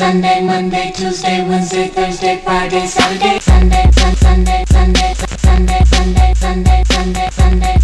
Sunday, Monday, Tuesday, Wednesday, Thursday, Friday, Saturday, Sunday, Sunday, Sunday, Sunday, Sunday, Sunday, Sunday, Sunday, Sunday.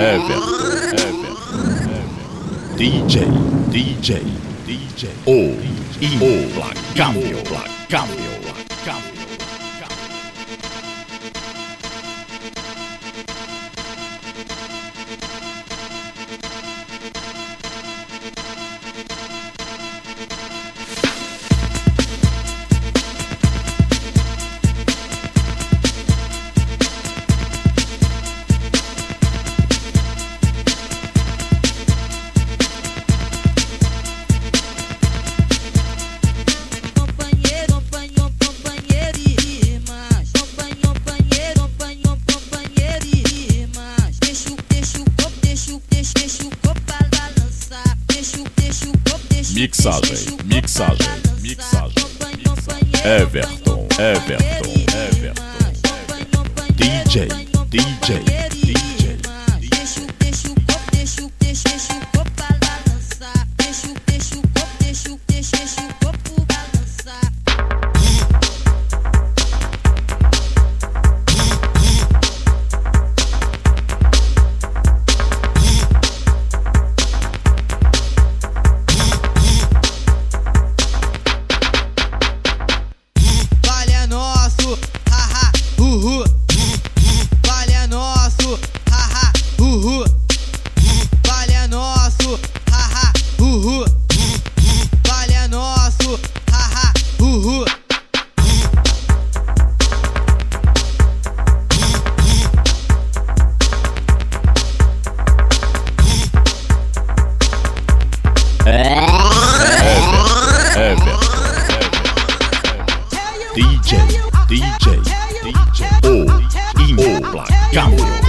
Everton, Everton, DJ, DJ, DJ, o implacável, implacável, implacável. DJ, DJ, o Implacável.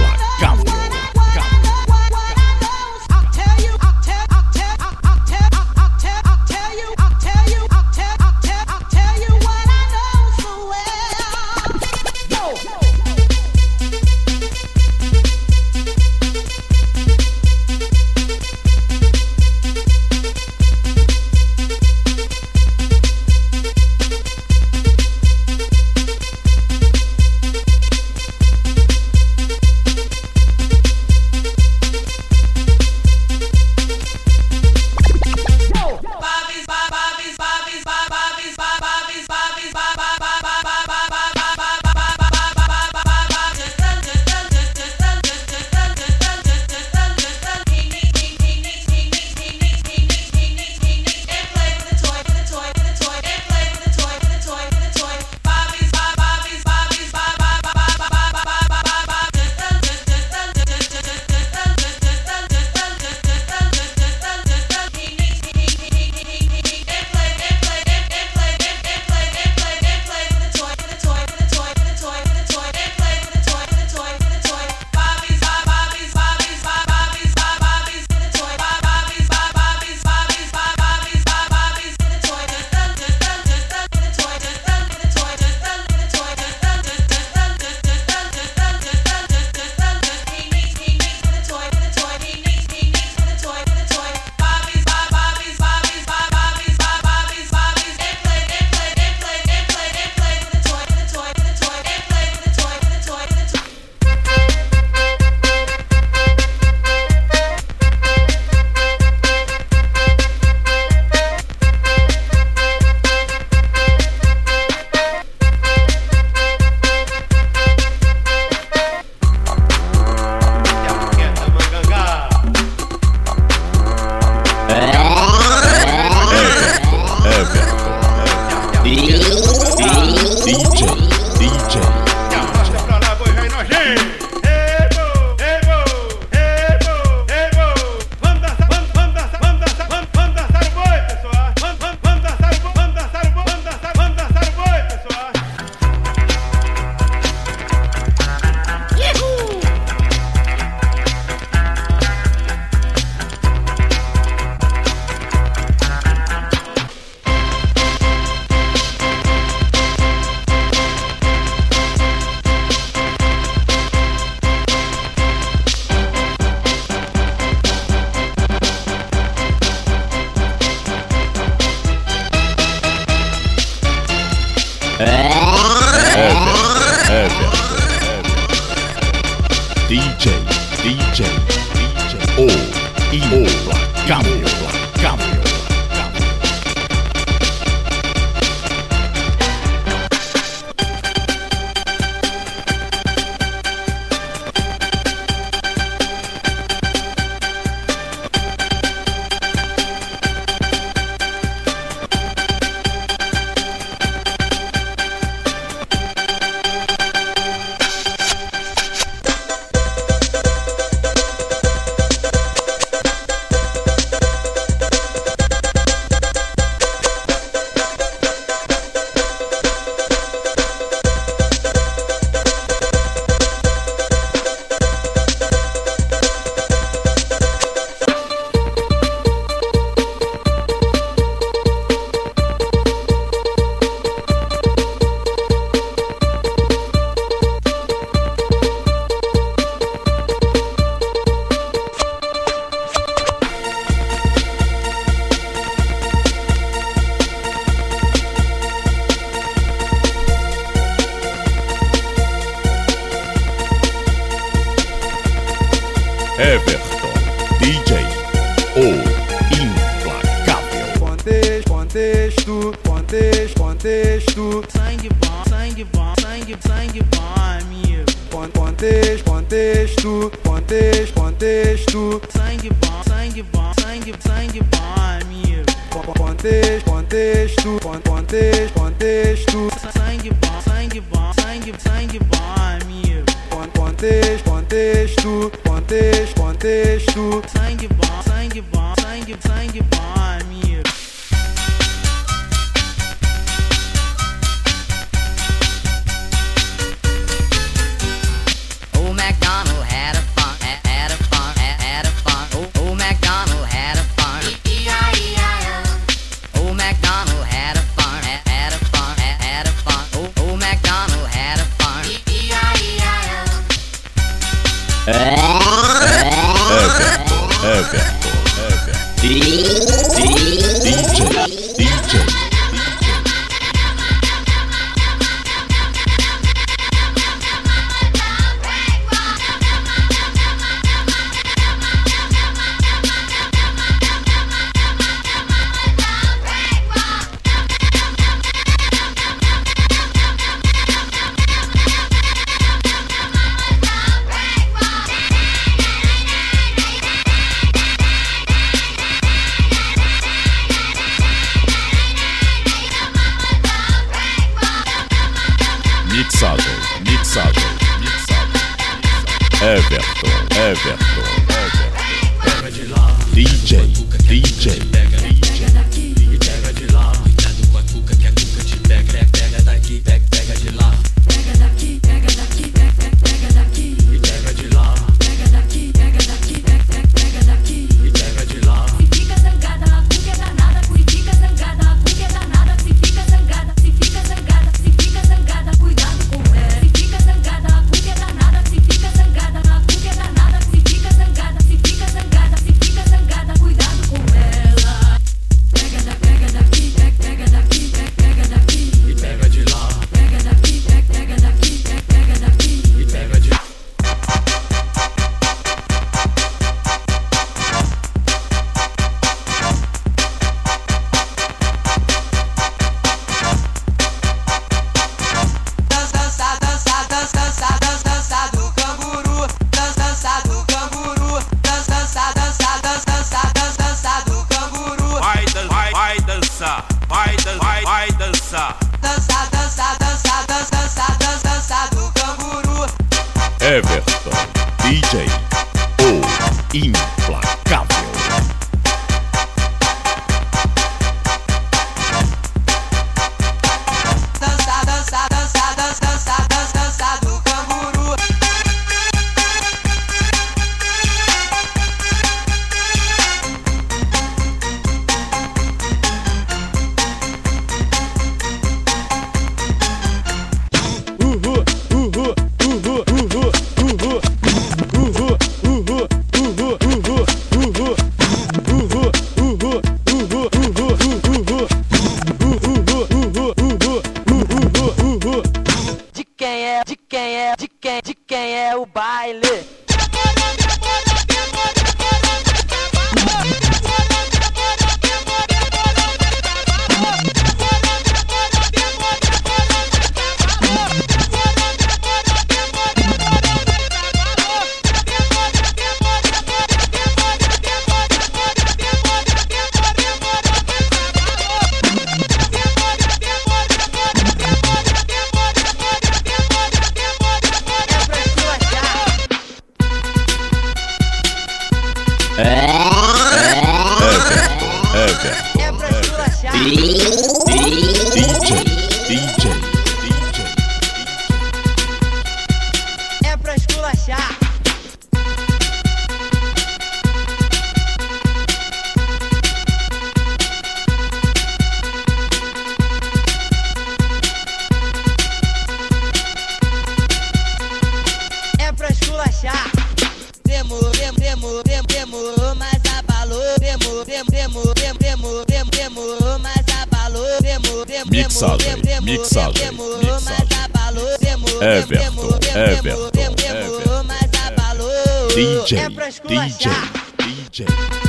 J.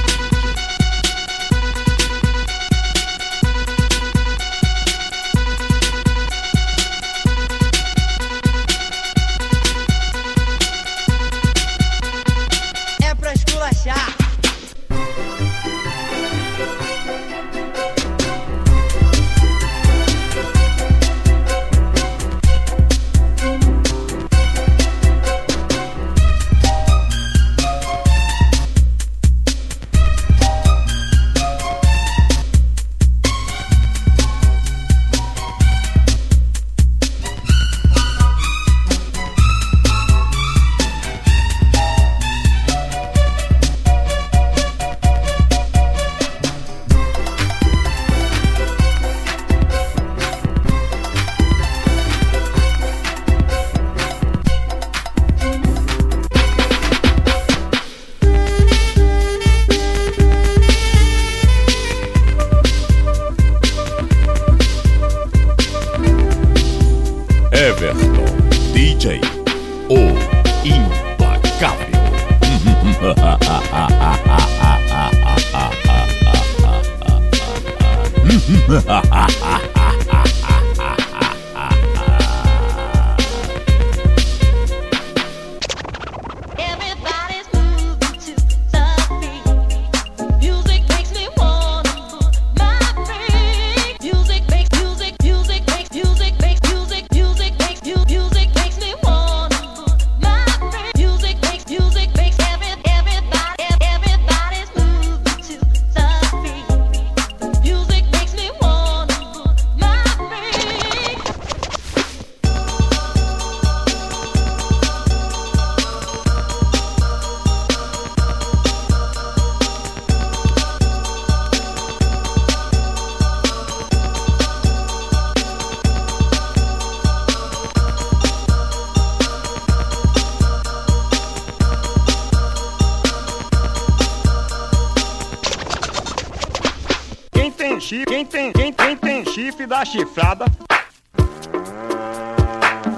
chifre da chifrada.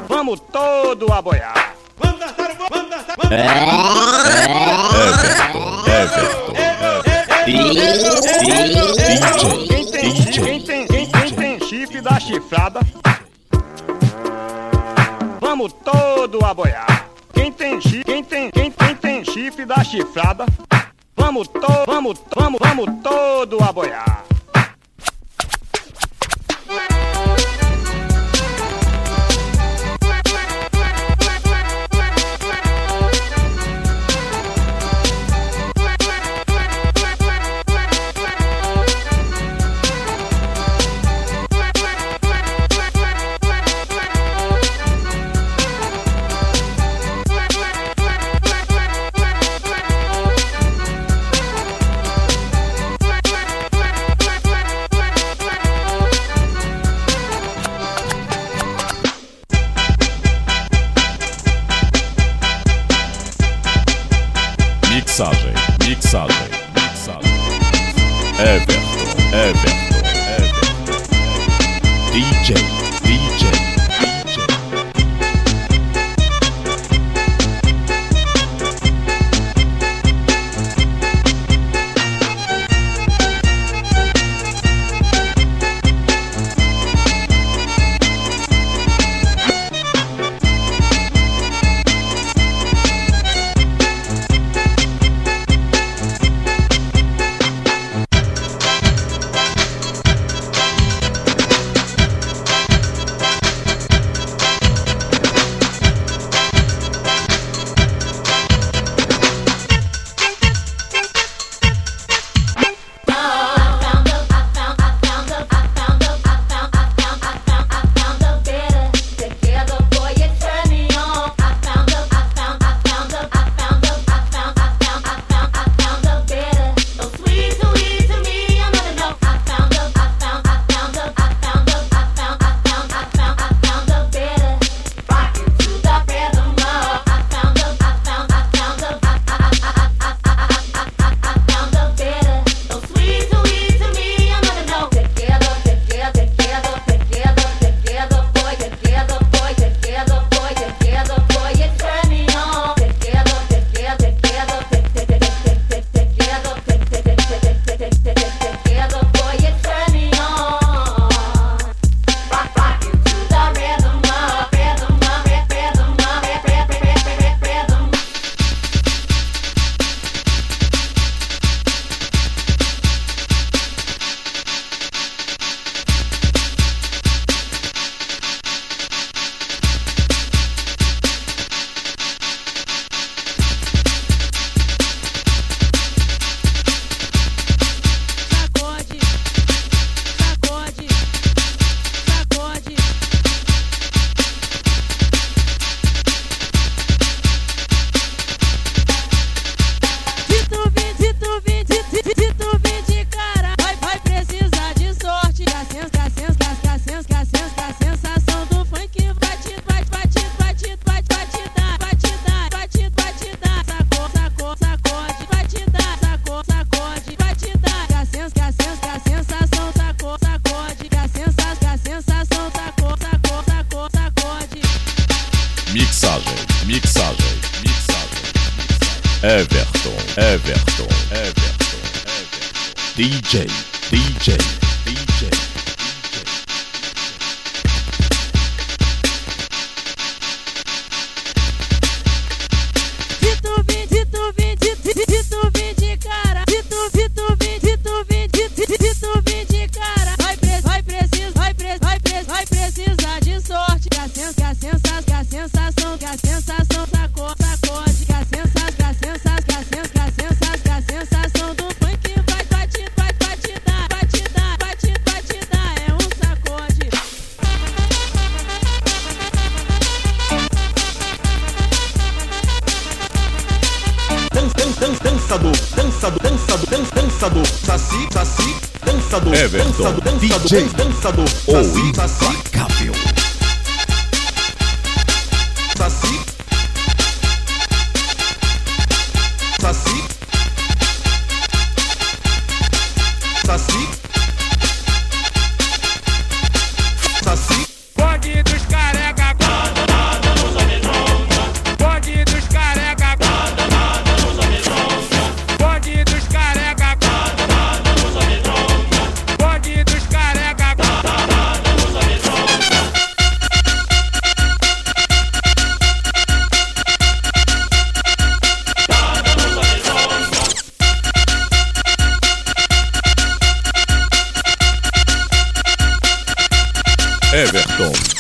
Vamos todo a boiar. Vamos dançar o vamos dançar, vamos dançar. É.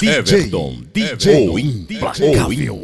DJ Everton, DJ, o implacável.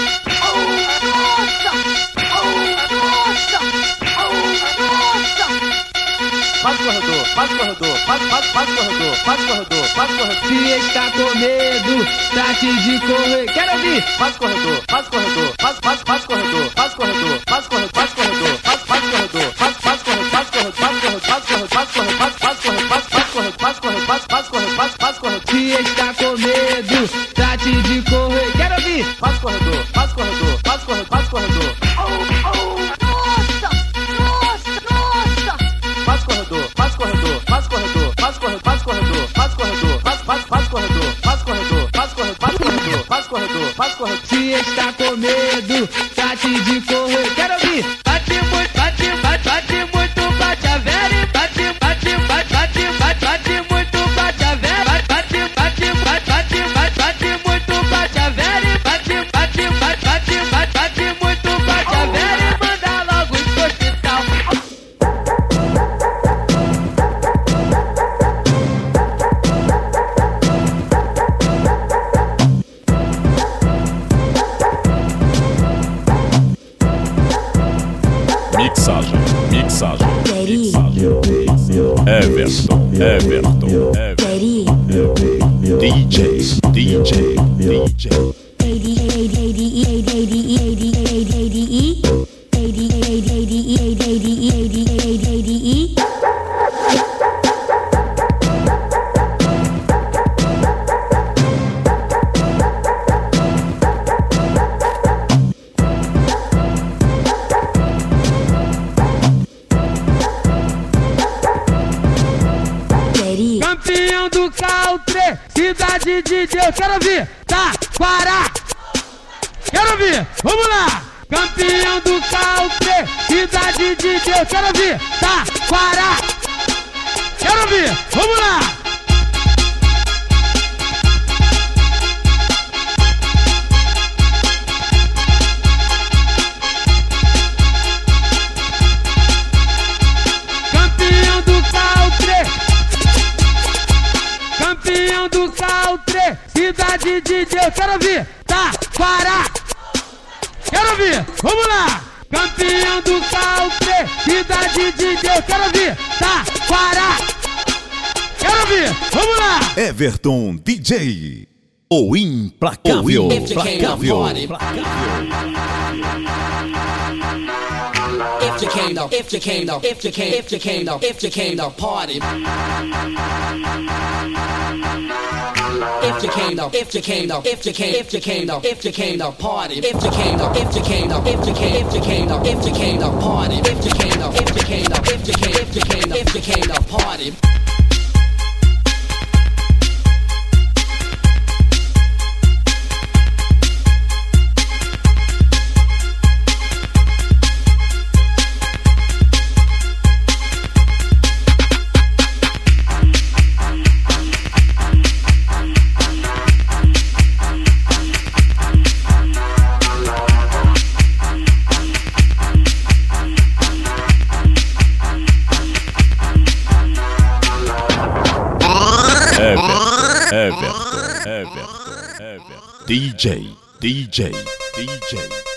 faz corredor, faz, faz, faz corredor, faz corredor, faz corredor. Se está com medo, trate de correr. Quero ouvir. Faz corredor, faz corredor, faz, faz, faz corredor, faz corredor, faz corredor, faz corredor, faz, faz corredor, faz, faz corredor, faz corredor, faz corredor, faz corredor, faz corredor, faz, faz corredor, faz, faz corredor, faz corredor, faz, faz corredor, faz, faz corredor. Se está com medo, trate de correr. Quero ouvir. Faz corredor, faz corredor, faz corredor. Se está com medo, trate de correr. Quero ouvir. DJ. O implacável. If to implacável. If you came to, if you came to, if you came, if you came to, if you came to party. If you came to, if you came to, if you came, if you came to, if you came to party. If you came to, if you came to, if you came, if you came to, if you came to party. If you came to, if you came to, if you came, if you came to, if you came to party. DJ, DJ, DJ.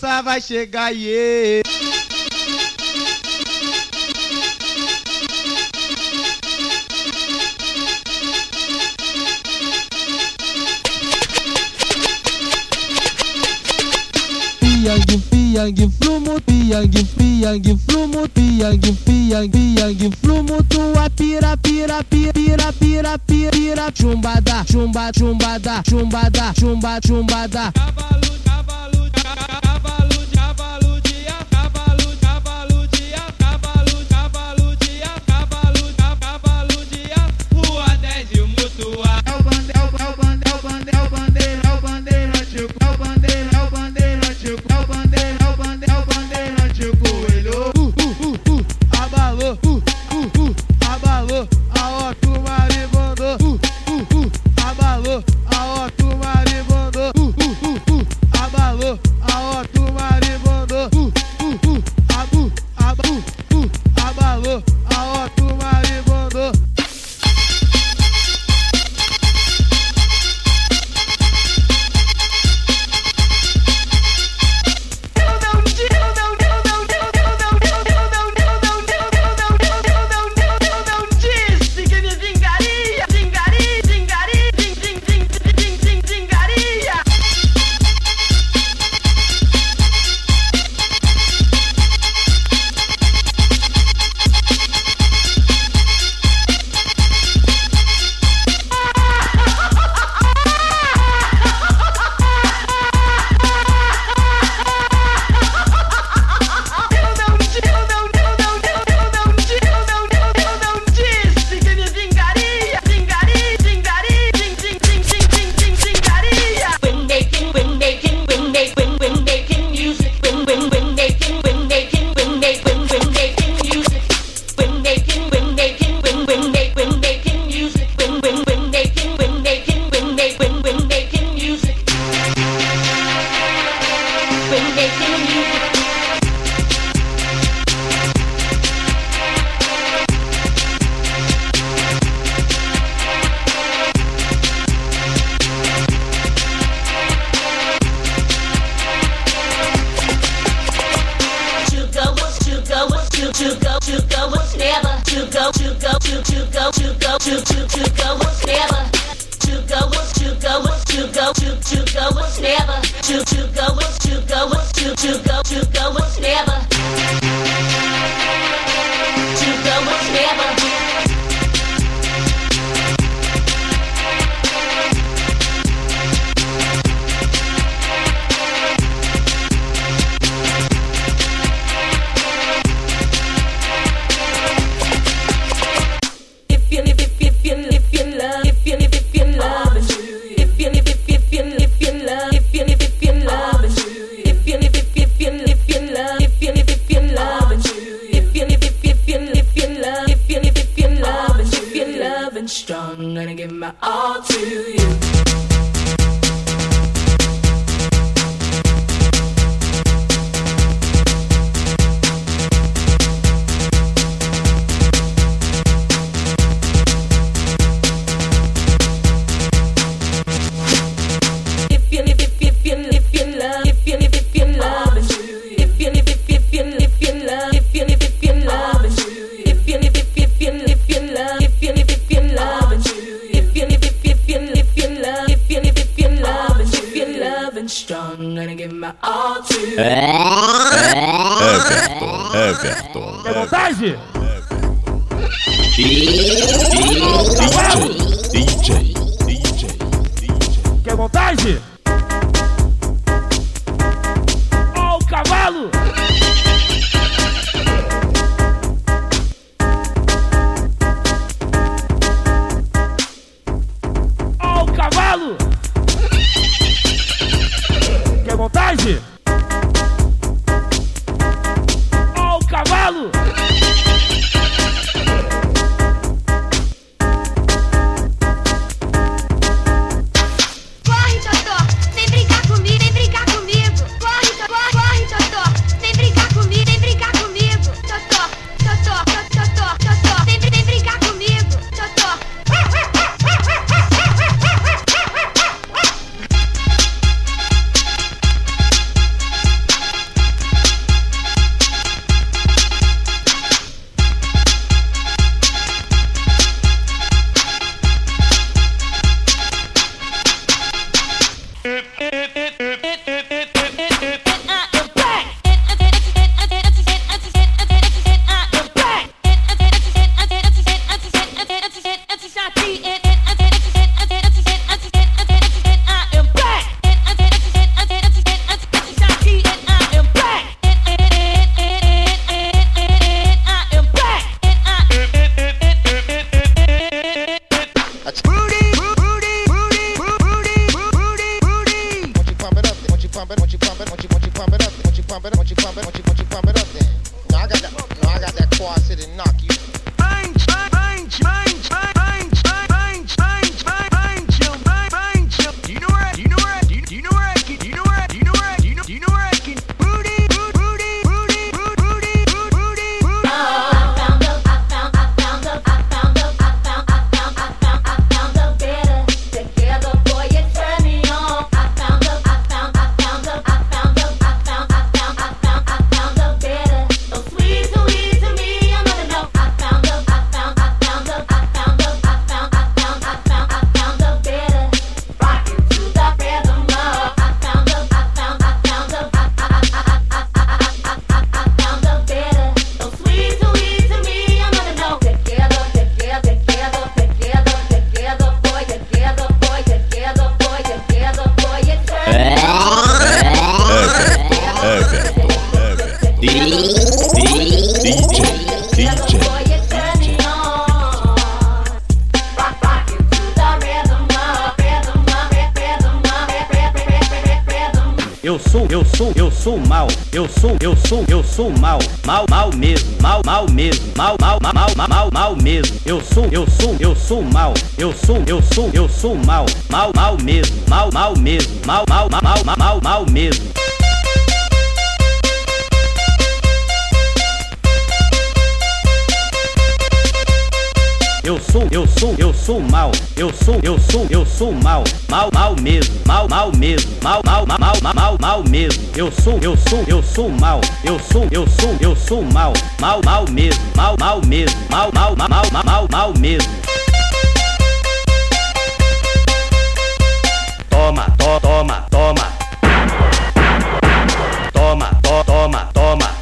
moça vai chegar e yeah. and strong. Gonna give my all to you. Everton. É vontade? É sou, eu sou, eu sou mal. Mal, mal mesmo. Mal, mal mesmo. Mal, mal, mal, mal, mal, mal mesmo. Eu sou, eu sou, eu sou mal. Eu sou, eu sou, eu sou mal. Mal, mal mesmo. Mal, mal mesmo. Mal, mal, mal, mal, mal, mal mesmo. Eu sou, eu sou, eu sou mal. Eu sou, eu sou, eu sou mal. Mal, mal mesmo. Mal, mal mesmo. Mal, mal, mal, mal, mal, mal mesmo. Toma, toma. Toma, to, toma, toma.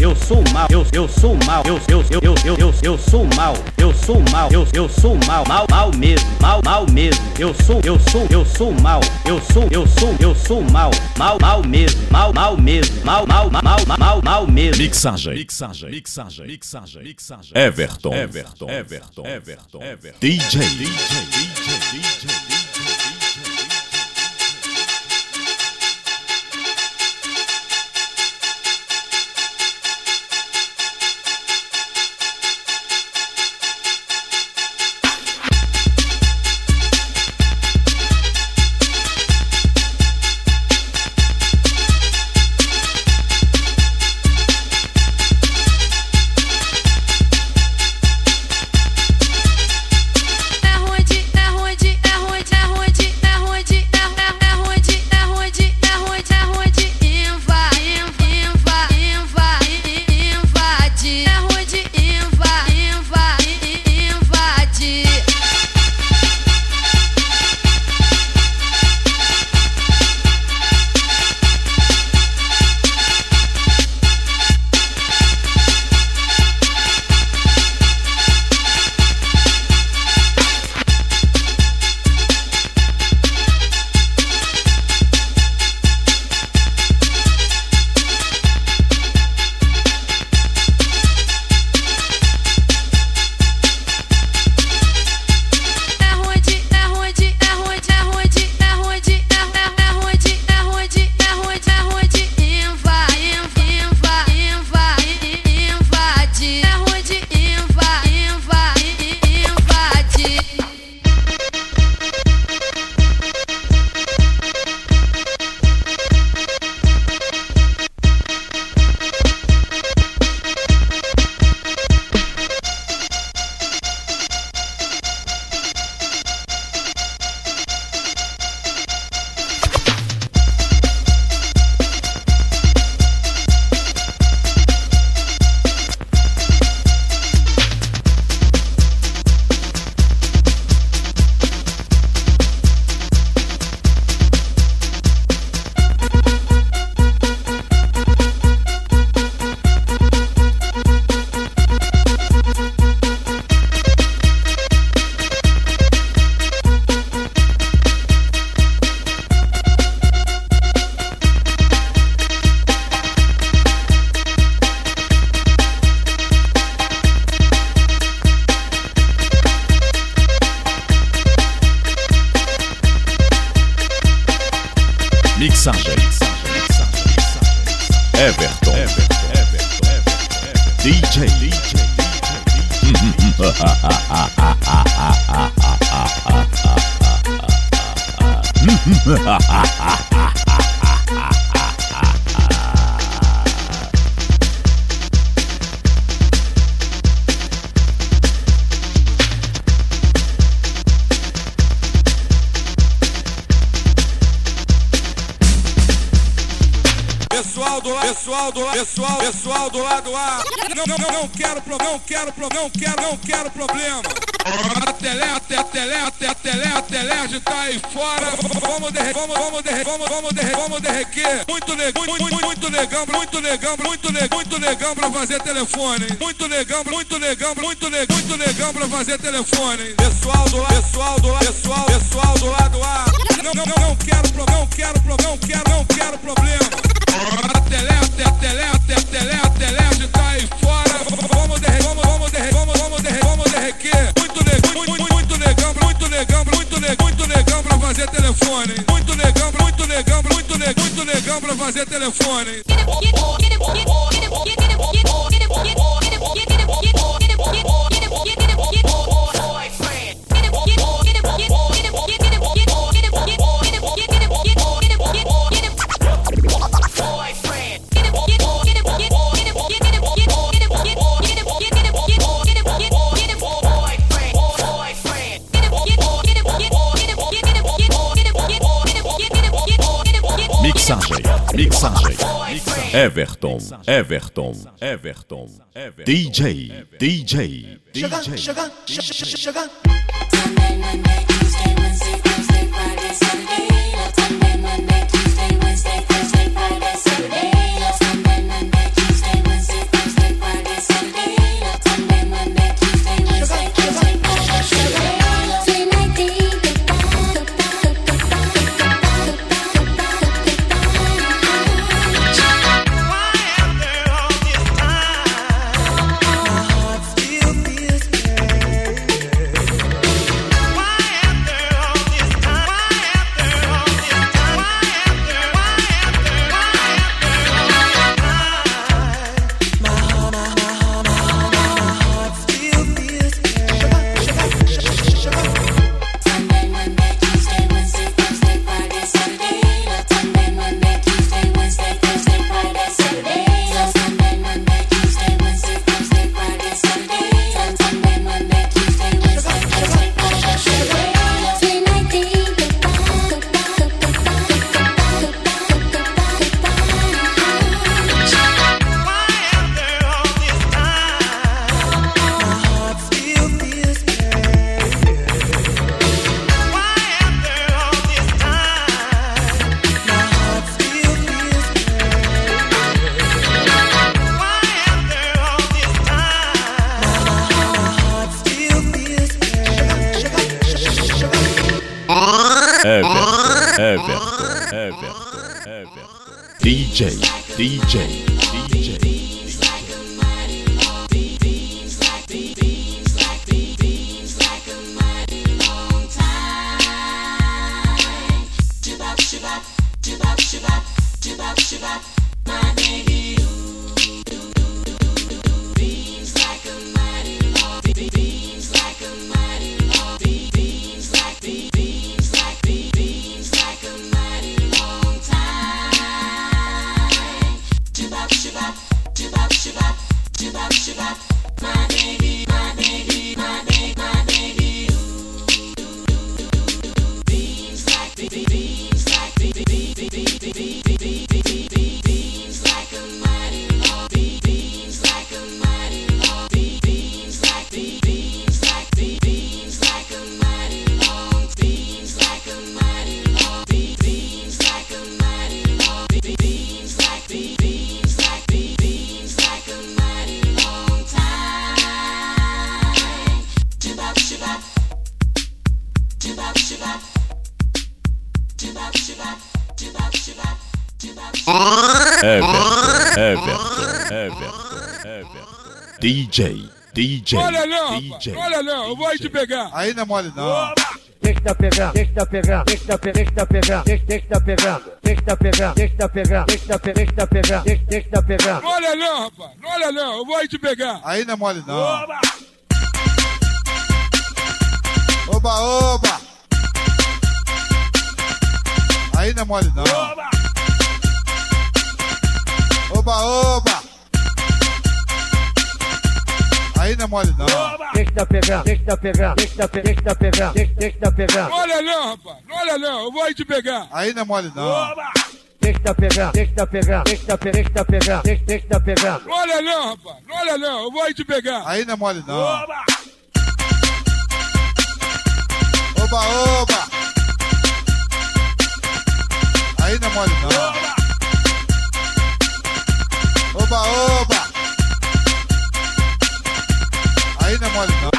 Eu sou mal, eu, eu sou mal, eu, eu, eu, eu, eu, eu, eu sou mal, eu sou mal, eu, eu sou mal, mal, mal mesmo, mal, mal mesmo. Eu sou, eu sou, eu sou mal, eu sou, eu sou, eu sou mal, mal, mal mesmo, mal, mal mesmo, mal, mal, mal, mal, mal, mal mesmo. Mixagem, mixagem, mixagem, mixagem, mixagem. Everton, Everton, Everton, Everton, Everton. DJ, DJ, DJ, DJ. Pessoal do pessoal do pessoal, pessoal do lado A. Não, não, não, não quero, não quero, não quero, não quero problema. Aí fora. Vamos derre, vamos, vamos derre, vamos, vamos derre, vamos derrequer. Muito legal, muito, muito, muito legal, muito legal, muito legal, muito legal pra fazer telefone. Muito legal, muito legal, muito legal, muito legal pra fazer telefone. Pessoal do lado, pessoal do lado, pessoal, pessoal do lado A. Não, não, não, quero, não quero, não quero, não quero problema. Telefone. Muito legal, muito legal, muito legal, muito legal pra fazer telefone. Everton. Everton. Everton. Everton. DJ. DJ. DJ. sugar, sugar, sugar. Sunday, DJ. DJ. Olha não, DJ. olha não, eu vou aí te pegar. Aí não é mole não. deixa tá pegando, deixa tá pegando, deixa tá pe- deixa tá pegando, deixa deixa tá pegando, deixa tá pegando, deixa tá pegando, deixa tá pe- deixa tá pegando, deixa deixa tá pegando. Olha não, rapaz. Olha não. Eu vou aí te pegar. Aí não é mole não. Oba! Oba, oba. Aí não é mole não. Oba! Oba, oba. Aí não é mole não. Deixa tá pegando, deixa tá pegando, deixa tá pe- deixa tá pegando, deixa deixa tá pegando. Não olha não, rapaz. Olha não. Eu vou aí te pegar. Aí não é mole não. Oba! Deixa tá pegando, deixa tá pegando, deixa tá pe- deixa tá pegando, deixa deixa tá pegando. Olha não, rapaz. Olha não. Eu vou aí te pegar. Aí não é mole não. Oba! Oba, oba. Aí não é mole não. Oba, oba. someone.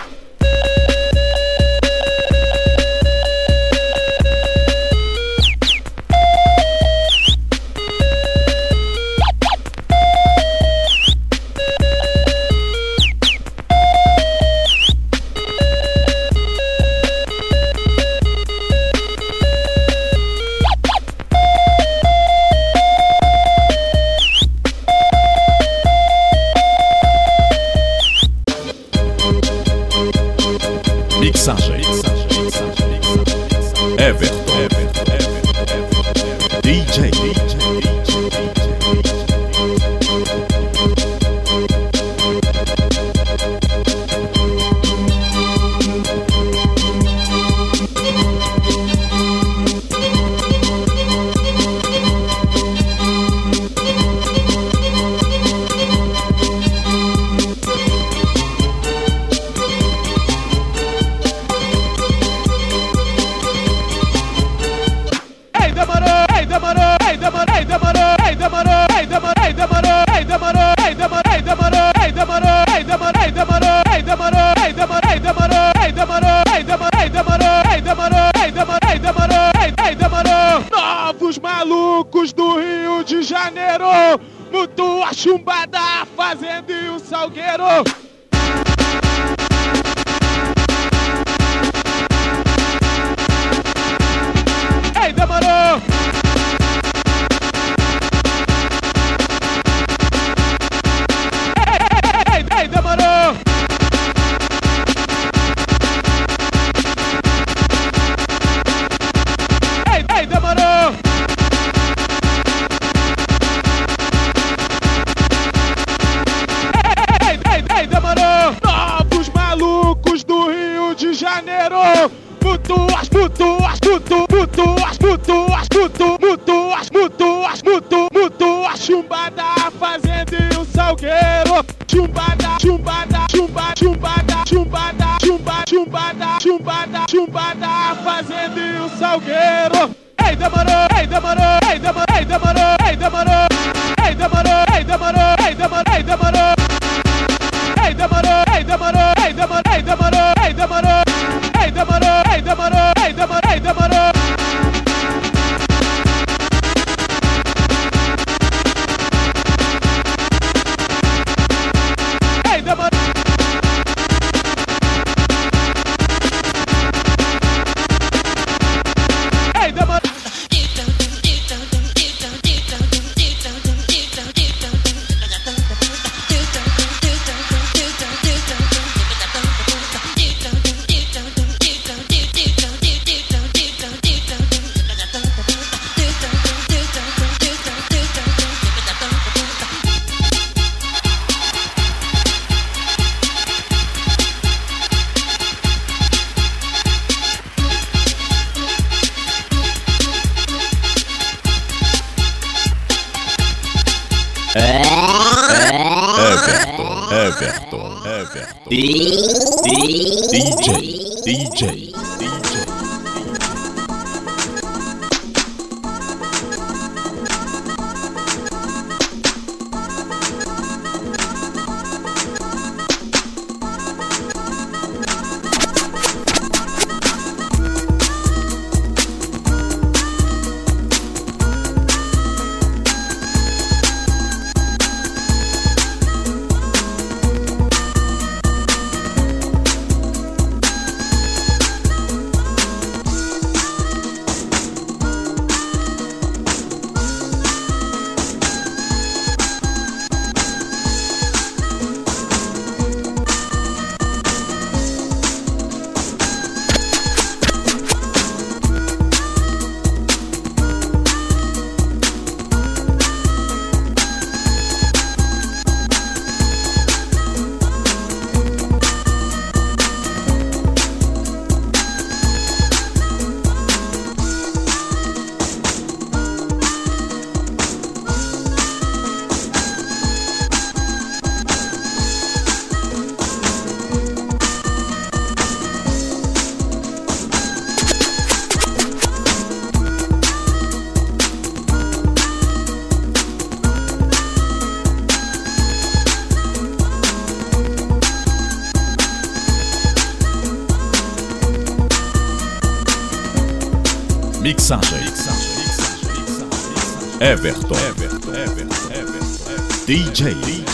DJ,